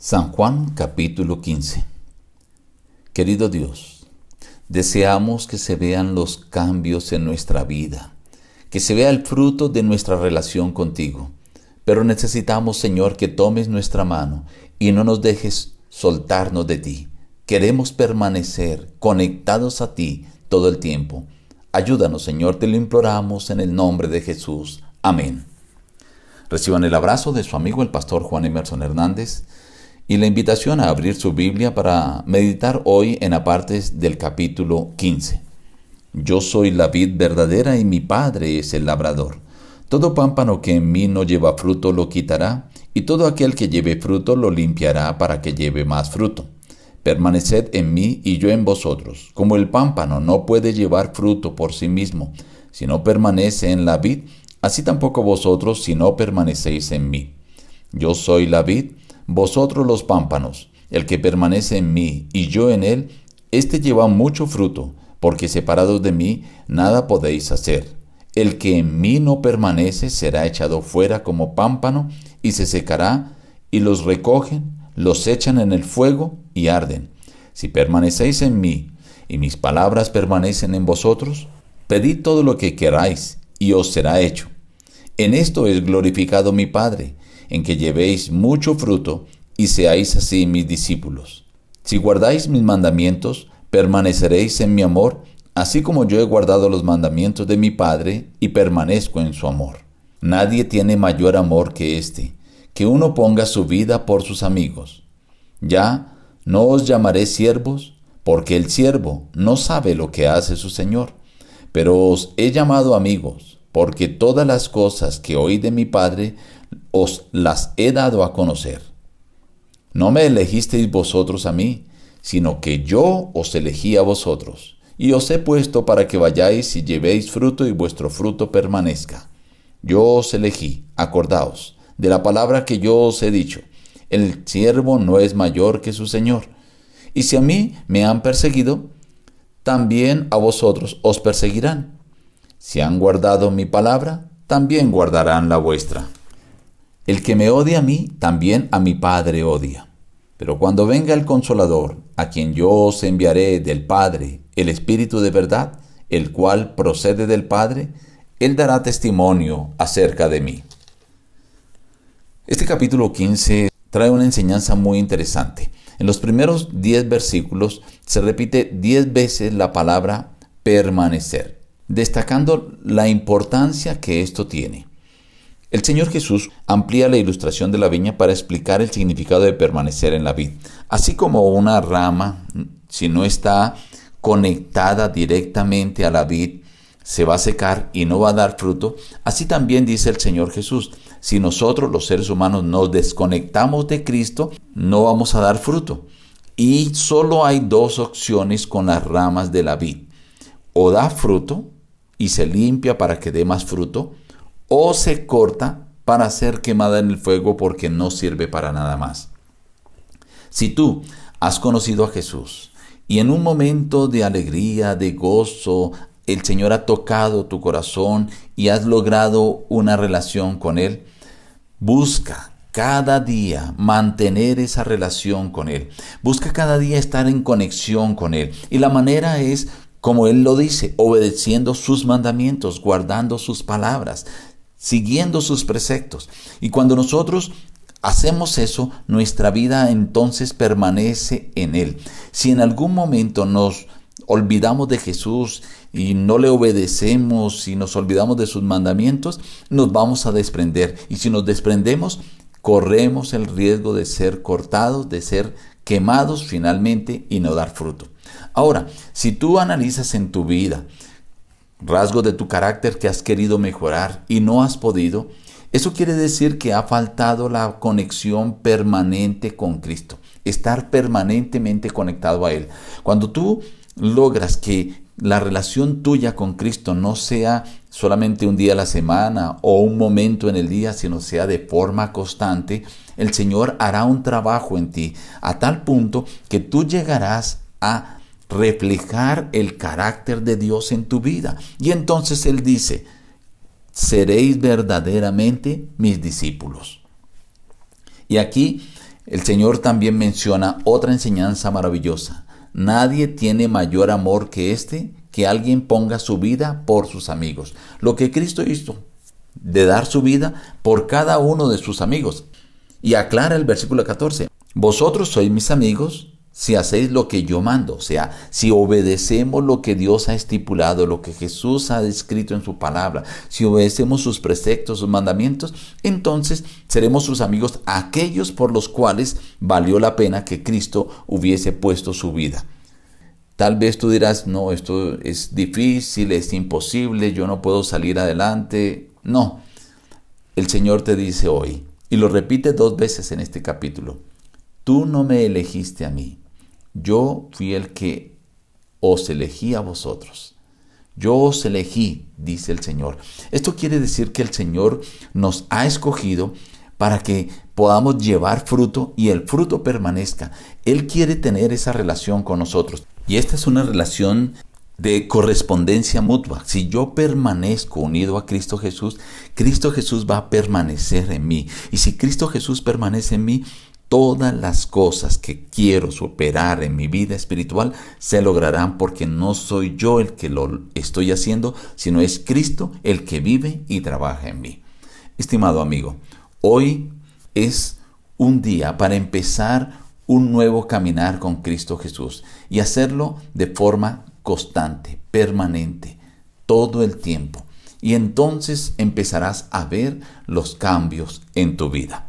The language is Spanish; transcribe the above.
San Juan capítulo 15 Querido Dios, deseamos que se vean los cambios en nuestra vida, que se vea el fruto de nuestra relación contigo, pero necesitamos, Señor, que tomes nuestra mano y no nos dejes soltarnos de ti. Queremos permanecer conectados a ti todo el tiempo. Ayúdanos, Señor, te lo imploramos en el nombre de Jesús. Amén. Reciban el abrazo de su amigo el pastor Juan Emerson Hernández y la invitación a abrir su Biblia para meditar hoy en apartes del capítulo 15. Yo soy la vid verdadera y mi Padre es el labrador. Todo pámpano que en mí no lleva fruto lo quitará, y todo aquel que lleve fruto lo limpiará para que lleve más fruto. Permaneced en mí y yo en vosotros. Como el pámpano no puede llevar fruto por sí mismo, si no permanece en la vid, así tampoco vosotros si no permanecéis en mí. Yo soy la vid, vosotros los pámpanos, el que permanece en mí y yo en él, éste lleva mucho fruto, porque separados de mí nada podéis hacer. El que en mí no permanece será echado fuera como pámpano y se secará, y los recogen, los echan en el fuego y arden. Si permanecéis en mí y mis palabras permanecen en vosotros, pedid todo lo que queráis y os será hecho. En esto es glorificado mi Padre, en que llevéis mucho fruto y seáis así mis discípulos. Si guardáis mis mandamientos, permaneceréis en mi amor, así como yo he guardado los mandamientos de mi Padre y permanezco en su amor. Nadie tiene mayor amor que este, que uno ponga su vida por sus amigos. Ya no os llamaré siervos, porque el siervo no sabe lo que hace su Señor, pero os he llamado amigos, porque todas las cosas que oí de mi Padre os las he dado a conocer. No me elegisteis vosotros a mí, sino que yo os elegí a vosotros, y os he puesto para que vayáis y llevéis fruto y vuestro fruto permanezca. Yo os elegí, acordaos, de la palabra que yo os he dicho, el siervo no es mayor que su Señor. Y si a mí me han perseguido, también a vosotros os perseguirán. Si han guardado mi palabra, también guardarán la vuestra. El que me odia a mí, también a mi Padre odia. Pero cuando venga el consolador, a quien yo os enviaré del Padre, el Espíritu de verdad, el cual procede del Padre, él dará testimonio acerca de mí. Este capítulo 15 trae una enseñanza muy interesante. En los primeros 10 versículos se repite 10 veces la palabra permanecer, destacando la importancia que esto tiene. El Señor Jesús amplía la ilustración de la viña para explicar el significado de permanecer en la vid. Así como una rama, si no está conectada directamente a la vid, se va a secar y no va a dar fruto, así también dice el Señor Jesús, si nosotros los seres humanos nos desconectamos de Cristo, no vamos a dar fruto. Y solo hay dos opciones con las ramas de la vid. O da fruto y se limpia para que dé más fruto, o se corta para ser quemada en el fuego porque no sirve para nada más. Si tú has conocido a Jesús y en un momento de alegría, de gozo, el Señor ha tocado tu corazón y has logrado una relación con Él, busca cada día mantener esa relación con Él. Busca cada día estar en conexión con Él. Y la manera es, como Él lo dice, obedeciendo sus mandamientos, guardando sus palabras, siguiendo sus preceptos. Y cuando nosotros hacemos eso, nuestra vida entonces permanece en Él. Si en algún momento nos olvidamos de Jesús y no le obedecemos y nos olvidamos de sus mandamientos, nos vamos a desprender. Y si nos desprendemos, corremos el riesgo de ser cortados, de ser quemados finalmente y no dar fruto. Ahora, si tú analizas en tu vida, rasgos de tu carácter que has querido mejorar y no has podido, eso quiere decir que ha faltado la conexión permanente con Cristo, estar permanentemente conectado a Él. Cuando tú logras que la relación tuya con Cristo no sea solamente un día a la semana o un momento en el día, sino sea de forma constante, el Señor hará un trabajo en ti a tal punto que tú llegarás a reflejar el carácter de Dios en tu vida. Y entonces Él dice, seréis verdaderamente mis discípulos. Y aquí El Señor también menciona otra enseñanza maravillosa. Nadie tiene mayor amor que este, que alguien ponga su vida por sus amigos. Lo que Cristo hizo, de dar su vida por cada uno de sus amigos. Y aclara el versículo 14, vosotros sois mis amigos si hacéis lo que yo mando, o sea, si obedecemos lo que Dios ha estipulado, lo que Jesús ha descrito en su palabra, si obedecemos sus preceptos, sus mandamientos, entonces seremos sus amigos aquellos por los cuales valió la pena que Cristo hubiese puesto su vida. Tal vez tú dirás, no, esto es difícil, es imposible, yo no puedo salir adelante. No, el Señor te dice hoy, y lo repite dos veces en este capítulo, tú no me elegiste a mí, yo fui el que os elegí a vosotros. Yo os elegí, dice el Señor. Esto quiere decir que el Señor nos ha escogido para que podamos llevar fruto y el fruto permanezca. Él quiere tener esa relación con nosotros. Y esta es una relación de correspondencia mutua. Si yo permanezco unido a Cristo Jesús, Cristo Jesús va a permanecer en mí. Y si Cristo Jesús permanece en mí, todas las cosas que quiero superar en mi vida espiritual se lograrán porque no soy yo el que lo estoy haciendo, sino es Cristo el que vive y trabaja en mí. Estimado amigo, hoy es un día para empezar un nuevo caminar con Cristo Jesús y hacerlo de forma constante, permanente, todo el tiempo. Y entonces empezarás a ver los cambios en tu vida.